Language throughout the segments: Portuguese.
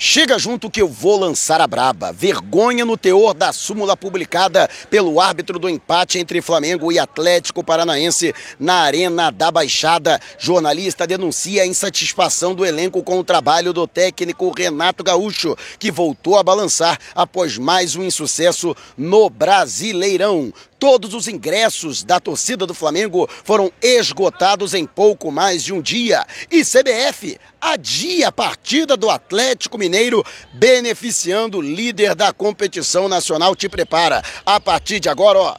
Chega junto que eu vou lançar a braba. Vergonha no teor da súmula publicada pelo árbitro do empate entre Flamengo e Atlético Paranaense na Arena da Baixada. Jornalista denuncia a insatisfação do elenco com o trabalho do técnico Renato Gaúcho, que voltou a balançar após mais um insucesso no Brasileirão. Todos os ingressos da torcida do Flamengo foram esgotados em pouco mais de um dia. E CBF adia a partida do Atlético Mineiro, beneficiando o líder da competição nacional. Te prepara. A partir de agora, ó.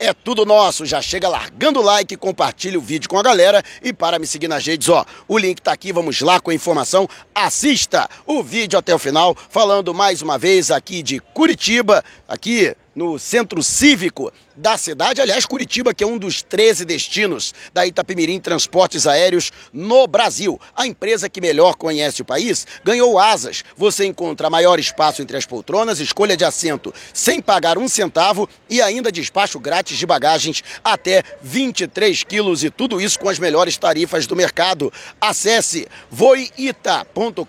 É tudo nosso, já chega largando o like, compartilha o vídeo com a galera e para me seguir nas redes, ó, o link tá aqui, vamos lá com a informação, assista o vídeo até o final, falando mais uma vez aqui de Curitiba, aqui no centro cívico da cidade. Aliás, Curitiba, que é um dos 13 destinos da Itapemirim Transportes Aéreos no Brasil. A empresa que melhor conhece o país ganhou asas. Você encontra maior espaço entre as poltronas, escolha de assento sem pagar um centavo e ainda despacho grátis de bagagens até 23 quilos e tudo isso com as melhores tarifas do mercado. Acesse voita.com.br.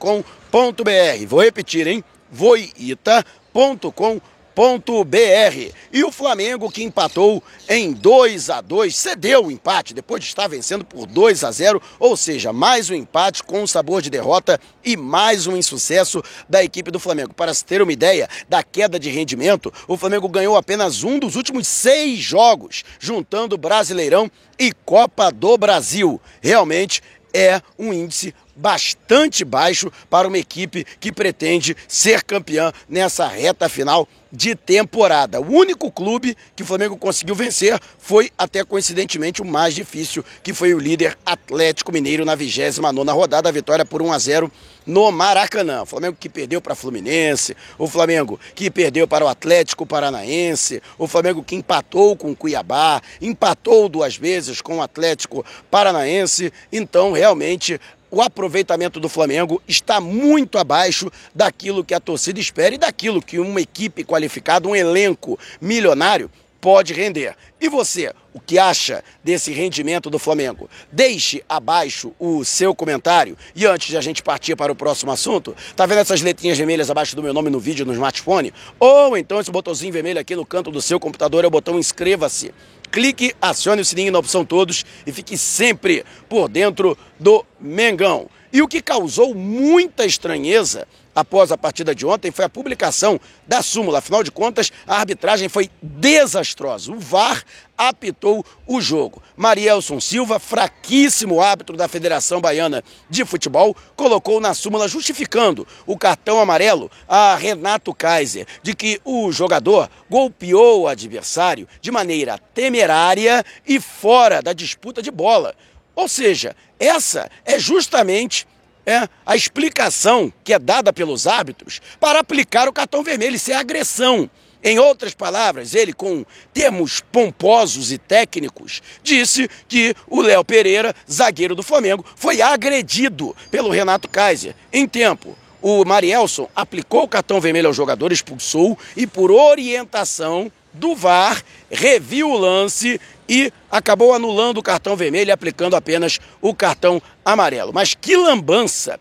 Vou repetir, hein? voita.com.br br E o Flamengo que empatou em 2 a 2 cedeu o empate depois de estar vencendo por 2 a 0, ou seja, mais um empate com sabor de derrota e mais um insucesso da equipe do Flamengo. Para se ter uma ideia da queda de rendimento, o Flamengo ganhou apenas um dos últimos seis jogos, juntando Brasileirão e Copa do Brasil. Realmente é um índice bastante baixo para uma equipe que pretende ser campeã nessa reta final de temporada. O único clube que o Flamengo conseguiu vencer foi, até coincidentemente, o mais difícil, que foi o líder Atlético Mineiro na 29 rodada, a vitória por 1 a 0 no Maracanã. O Flamengo que perdeu para Fluminense, o Flamengo que perdeu para o Atlético Paranaense, o Flamengo que empatou com o Cuiabá, empatou duas vezes com o Atlético Paranaense. Então, realmente, o aproveitamento do Flamengo está muito abaixo daquilo que a torcida espera e daquilo que uma equipe qualificada, um elenco milionário, pode render. E você, o que acha desse rendimento do Flamengo? Deixe abaixo o seu comentário. E antes de a gente partir para o próximo assunto, tá vendo essas letrinhas vermelhas abaixo do meu nome no vídeo no smartphone? Ou então esse botãozinho vermelho aqui no canto do seu computador é o botão inscreva-se clique, acione o sininho na opção todos e fique sempre por dentro do Mengão. E o que causou muita estranheza após a partida de ontem foi a publicação da súmula. Afinal de contas, a arbitragem foi desastrosa. O VAR apitou o jogo. Marielson Silva, fraquíssimo árbitro da Federação Baiana de Futebol, colocou na súmula justificando o cartão amarelo a Renato Kaiser de que o jogador golpeou o adversário de maneira temerária e fora da disputa de bola. Ou seja, essa é justamente é, a explicação que é dada pelos árbitros para aplicar o cartão vermelho. Isso é agressão. Em outras palavras, ele, com termos pomposos e técnicos, disse que o Léo Pereira, zagueiro do Flamengo, foi agredido pelo Renato Kaiser em tempo. O Marielson aplicou o cartão vermelho ao jogador, expulsou e, por orientação do VAR, reviu o lance e acabou anulando o cartão vermelho e aplicando apenas o cartão amarelo. Mas que lambança!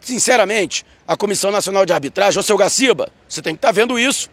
Sinceramente, a Comissão Nacional de Arbitragem, ô seu Gaciba, você tem que estar tá vendo isso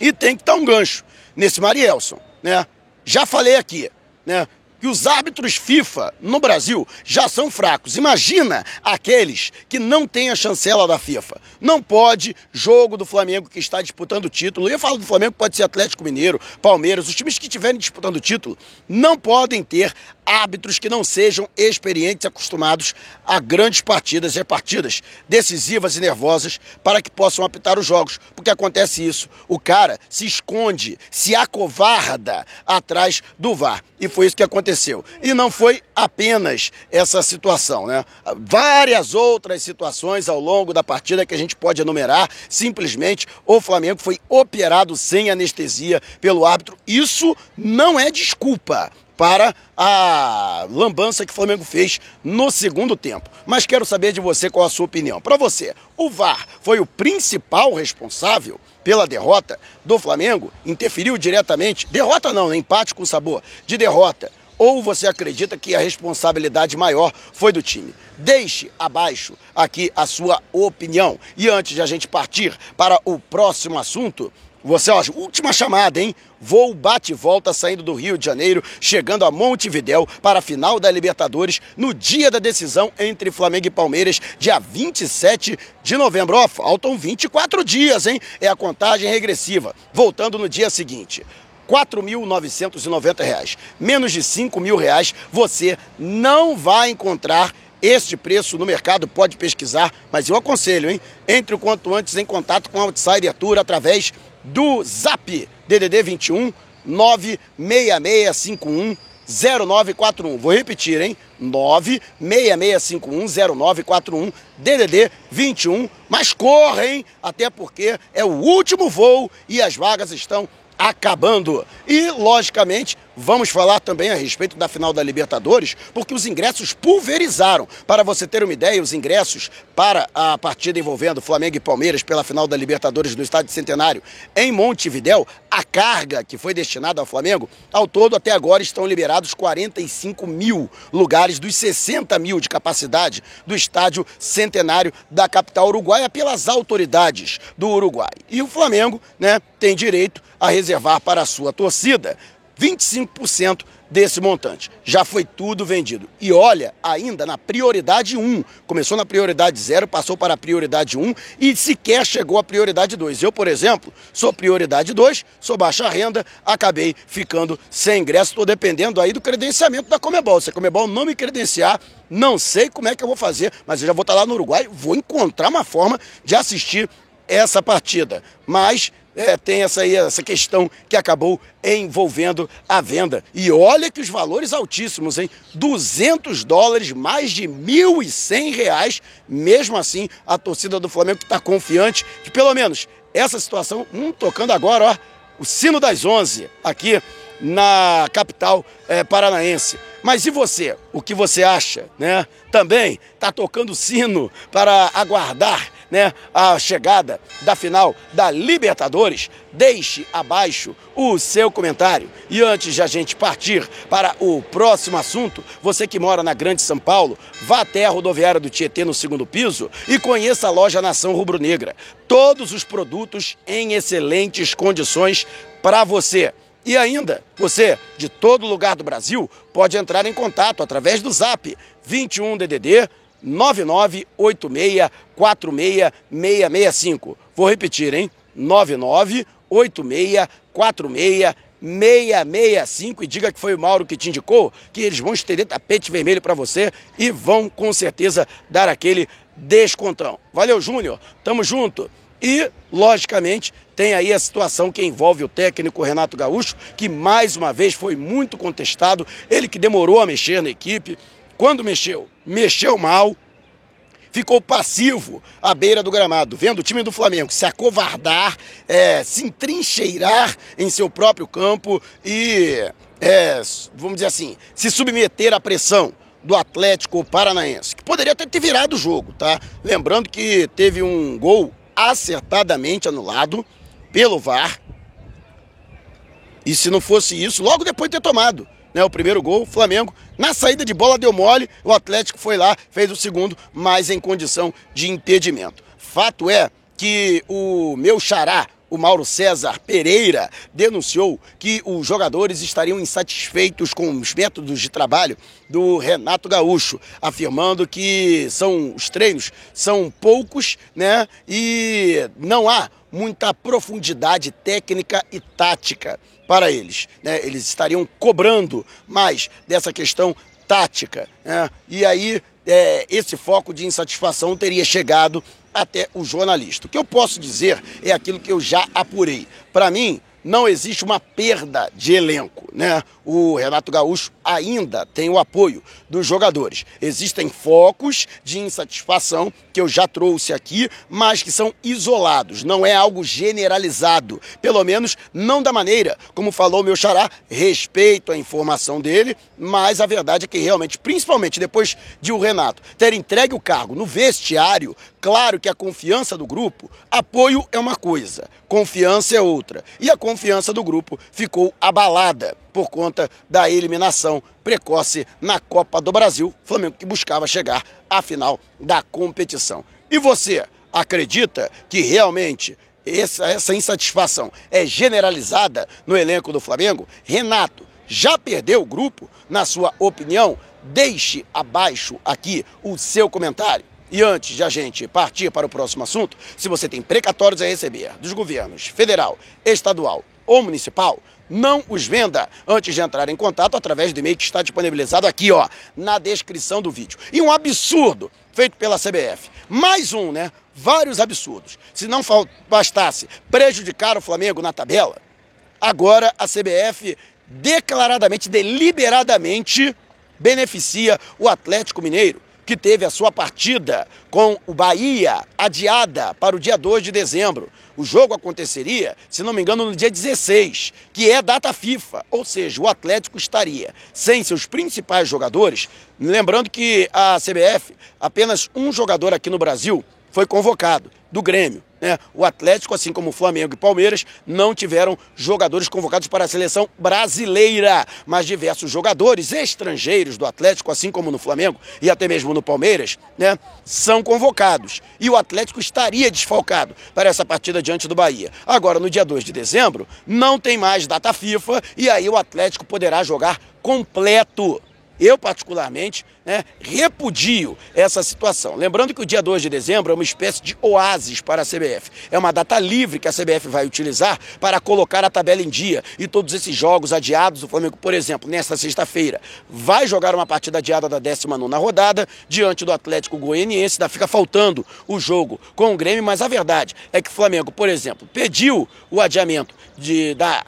e tem que estar tá um gancho nesse Marielson, né? Já falei aqui, né? Que os árbitros FIFA no Brasil já são fracos. Imagina aqueles que não têm a chancela da FIFA. Não pode jogo do Flamengo que está disputando o título. Eu falo do Flamengo, pode ser Atlético Mineiro, Palmeiras, os times que estiverem disputando o título não podem ter árbitros que não sejam experientes, acostumados a grandes partidas e partidas decisivas e nervosas para que possam apitar os jogos. Porque acontece isso, o cara se esconde, se acovarda atrás do VAR. E foi isso que aconteceu. E não foi apenas essa situação, né? Várias outras situações ao longo da partida que a gente pode enumerar. Simplesmente o Flamengo foi operado sem anestesia pelo árbitro. Isso não é desculpa para a lambança que o Flamengo fez no segundo tempo. Mas quero saber de você qual a sua opinião. Para você, o VAR foi o principal responsável pela derrota do Flamengo? Interferiu diretamente? Derrota não, né? empate com sabor. De derrota ou você acredita que a responsabilidade maior foi do time? Deixe abaixo aqui a sua opinião. E antes de a gente partir para o próximo assunto, você, ó, última chamada, hein? Voo bate e volta saindo do Rio de Janeiro, chegando a Montevidéu para a final da Libertadores no dia da decisão entre Flamengo e Palmeiras, dia 27 de novembro. Ó, faltam 24 dias, hein? É a contagem regressiva. Voltando no dia seguinte. R$ 4.990. Menos de R$ reais você não vai encontrar este preço no mercado, pode pesquisar, mas eu aconselho, hein? Entre o quanto antes em contato com a Outsider Tour através do Zap DDD 21 96651 0941. Vou repetir, hein? 96651 0941 DDD 21. Mas corra, hein? Até porque é o último voo e as vagas estão acabando. E, logicamente, vamos falar também a respeito da final da Libertadores, porque os ingressos pulverizaram. Para você ter uma ideia, os ingressos para a partida envolvendo Flamengo e Palmeiras pela final da Libertadores do Estádio Centenário em Montevidéu, a carga que foi destinada ao Flamengo, ao todo até agora estão liberados 45 mil lugares dos 60 mil de capacidade do Estádio Centenário da capital uruguaia pelas autoridades do Uruguai. E o Flamengo né, tem direito a reservar para a sua torcida 25% desse montante. Já foi tudo vendido. E olha, ainda na prioridade 1. Começou na prioridade 0, passou para a prioridade 1 e sequer chegou à prioridade 2. Eu, por exemplo, sou prioridade 2, sou baixa renda, acabei ficando sem ingresso. Estou dependendo aí do credenciamento da Comebol. Se a Comebol não me credenciar, não sei como é que eu vou fazer, mas eu já vou estar lá no Uruguai, vou encontrar uma forma de assistir essa partida. Mas é, tem essa, aí, essa questão que acabou envolvendo a venda. E olha que os valores altíssimos, hein? 200 dólares, mais de 1.100 reais. Mesmo assim, a torcida do Flamengo está confiante que pelo menos essa situação, hum, tocando agora, ó, o sino das 11 aqui na capital é, paranaense. Mas e você? O que você acha? Né? Também está tocando sino para aguardar né, a chegada da final da Libertadores, deixe abaixo o seu comentário. E antes de a gente partir para o próximo assunto, você que mora na Grande São Paulo, vá até a rodoviária do Tietê no segundo piso e conheça a loja Nação Rubro Negra. Todos os produtos em excelentes condições para você. E ainda, você de todo lugar do Brasil pode entrar em contato através do Zap 21 DDD 9986466665. Vou repetir, hein? 9986466665 e diga que foi o Mauro que te indicou, que eles vão estender tapete vermelho para você e vão com certeza dar aquele descontão. Valeu, Júnior. Tamo junto. E, logicamente, tem aí a situação que envolve o técnico Renato Gaúcho, que mais uma vez foi muito contestado, ele que demorou a mexer na equipe, quando mexeu, mexeu mal, ficou passivo à beira do gramado, vendo o time do Flamengo se acovardar, é, se entrincheirar em seu próprio campo e, é, vamos dizer assim, se submeter à pressão do Atlético Paranaense, que poderia até ter virado o jogo, tá? Lembrando que teve um gol acertadamente anulado pelo VAR. E se não fosse isso, logo depois de ter tomado né, o primeiro gol, o Flamengo, na saída de bola deu mole, o Atlético foi lá, fez o segundo, mas em condição de impedimento. Fato é que o meu xará, o Mauro César Pereira denunciou que os jogadores estariam insatisfeitos com os métodos de trabalho do Renato Gaúcho, afirmando que são os treinos são poucos, né? E não há muita profundidade técnica e tática para eles. Né? Eles estariam cobrando mais dessa questão tática. Né? E aí é, esse foco de insatisfação teria chegado até o jornalista. O que eu posso dizer é aquilo que eu já apurei. Para mim, não existe uma perda de elenco, né? O Renato Gaúcho ainda tem o apoio dos jogadores. Existem focos de insatisfação que eu já trouxe aqui, mas que são isolados, não é algo generalizado. Pelo menos não da maneira como falou meu xará, respeito a informação dele, mas a verdade é que realmente, principalmente depois de o Renato ter entregue o cargo no vestiário, Claro que a confiança do grupo, apoio é uma coisa, confiança é outra. E a confiança do grupo ficou abalada por conta da eliminação precoce na Copa do Brasil. Flamengo que buscava chegar à final da competição. E você acredita que realmente essa, essa insatisfação é generalizada no elenco do Flamengo? Renato já perdeu o grupo? Na sua opinião, deixe abaixo aqui o seu comentário. E antes de a gente partir para o próximo assunto, se você tem precatórios a receber dos governos federal, estadual ou municipal, não os venda antes de entrar em contato através do e-mail que está disponibilizado aqui, ó, na descrição do vídeo. E um absurdo feito pela CBF. Mais um, né? Vários absurdos. Se não bastasse prejudicar o Flamengo na tabela, agora a CBF declaradamente, deliberadamente beneficia o Atlético Mineiro que teve a sua partida com o Bahia adiada para o dia 2 de dezembro. O jogo aconteceria, se não me engano, no dia 16, que é data FIFA, ou seja, o Atlético estaria sem seus principais jogadores. Lembrando que a CBF, apenas um jogador aqui no Brasil foi convocado, do Grêmio. Né? O Atlético, assim como o Flamengo e Palmeiras, não tiveram jogadores convocados para a seleção brasileira, mas diversos jogadores estrangeiros do Atlético, assim como no Flamengo e até mesmo no Palmeiras, né, são convocados. E o Atlético estaria desfalcado para essa partida diante do Bahia. Agora, no dia 2 de dezembro, não tem mais data FIFA e aí o Atlético poderá jogar completo eu, particularmente, né, repudio essa situação. Lembrando que o dia 2 de dezembro é uma espécie de oásis para a CBF. É uma data livre que a CBF vai utilizar para colocar a tabela em dia. E todos esses jogos adiados, o Flamengo, por exemplo, nesta sexta-feira, vai jogar uma partida adiada da 19 rodada diante do Atlético Goianiense. Ainda fica faltando o jogo com o Grêmio, mas a verdade é que o Flamengo, por exemplo, pediu o adiamento de, da,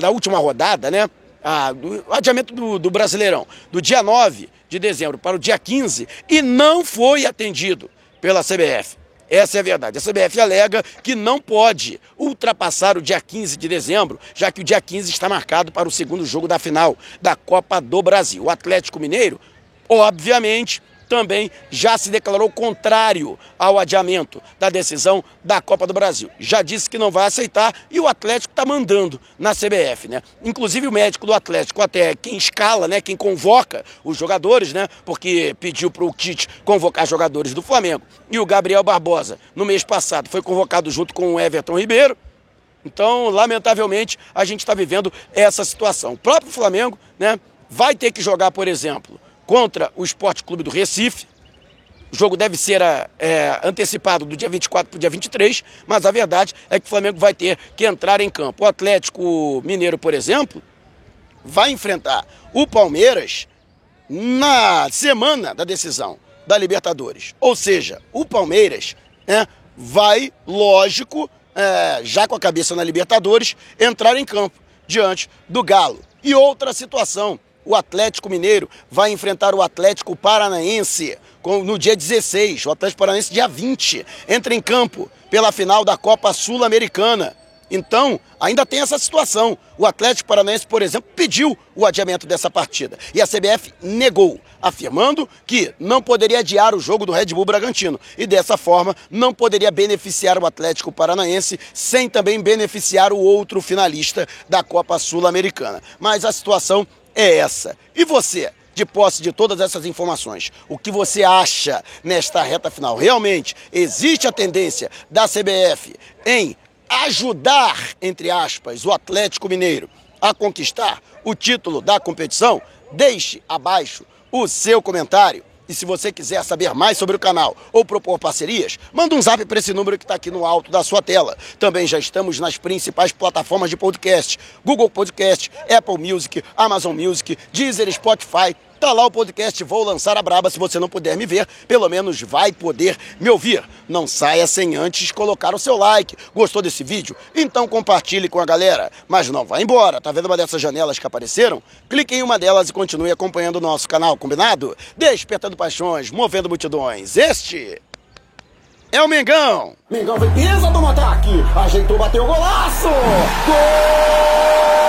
da última rodada, né? Ah, do adiamento do, do Brasileirão do dia 9 de dezembro para o dia 15 e não foi atendido pela CBF. Essa é a verdade. A CBF alega que não pode ultrapassar o dia 15 de dezembro, já que o dia 15 está marcado para o segundo jogo da final da Copa do Brasil. O Atlético Mineiro, obviamente, também já se declarou contrário ao adiamento da decisão da Copa do Brasil. Já disse que não vai aceitar e o Atlético está mandando na CBF, né? Inclusive o médico do Atlético, até quem escala, né? Quem convoca os jogadores, né? Porque pediu para o Tite convocar jogadores do Flamengo. E o Gabriel Barbosa, no mês passado, foi convocado junto com o Everton Ribeiro. Então, lamentavelmente, a gente está vivendo essa situação. O próprio Flamengo, né? Vai ter que jogar, por exemplo, contra o Esporte Clube do Recife. O jogo deve ser é, antecipado do dia 24 para o dia 23, mas a verdade é que o Flamengo vai ter que entrar em campo. O Atlético Mineiro, por exemplo, vai enfrentar o Palmeiras na semana da decisão da Libertadores. Ou seja, o Palmeiras né, vai, lógico, é, já com a cabeça na Libertadores, entrar em campo diante do Galo. E outra situação, o Atlético Mineiro vai enfrentar o Atlético Paranaense no dia 16. O Atlético Paranaense, dia 20, entra em campo pela final da Copa Sul-Americana. Então, ainda tem essa situação. O Atlético Paranaense, por exemplo, pediu o adiamento dessa partida. E a CBF negou, afirmando que não poderia adiar o jogo do Red Bull Bragantino. E dessa forma, não poderia beneficiar o Atlético Paranaense, sem também beneficiar o outro finalista da Copa Sul-Americana. Mas a situação é essa. E você? de posse de todas essas informações, o que você acha nesta reta final? Realmente existe a tendência da CBF em ajudar, entre aspas, o Atlético Mineiro a conquistar o título da competição? Deixe abaixo o seu comentário. E se você quiser saber mais sobre o canal ou propor parcerias, manda um zap para esse número que está aqui no alto da sua tela. Também já estamos nas principais plataformas de podcast: Google Podcast, Apple Music, Amazon Music, Deezer, Spotify Tá lá o podcast Vou Lançar a Braba. Se você não puder me ver, pelo menos vai poder me ouvir. Não saia sem antes colocar o seu like. Gostou desse vídeo? Então compartilhe com a galera. Mas não vá embora. Tá vendo uma dessas janelas que apareceram? Clique em uma delas e continue acompanhando o nosso canal, combinado? Despertando paixões, movendo multidões. Este é o Mengão. Mengão vem, pisa do ataque. Ajeitou, bateu o golaço. Gol!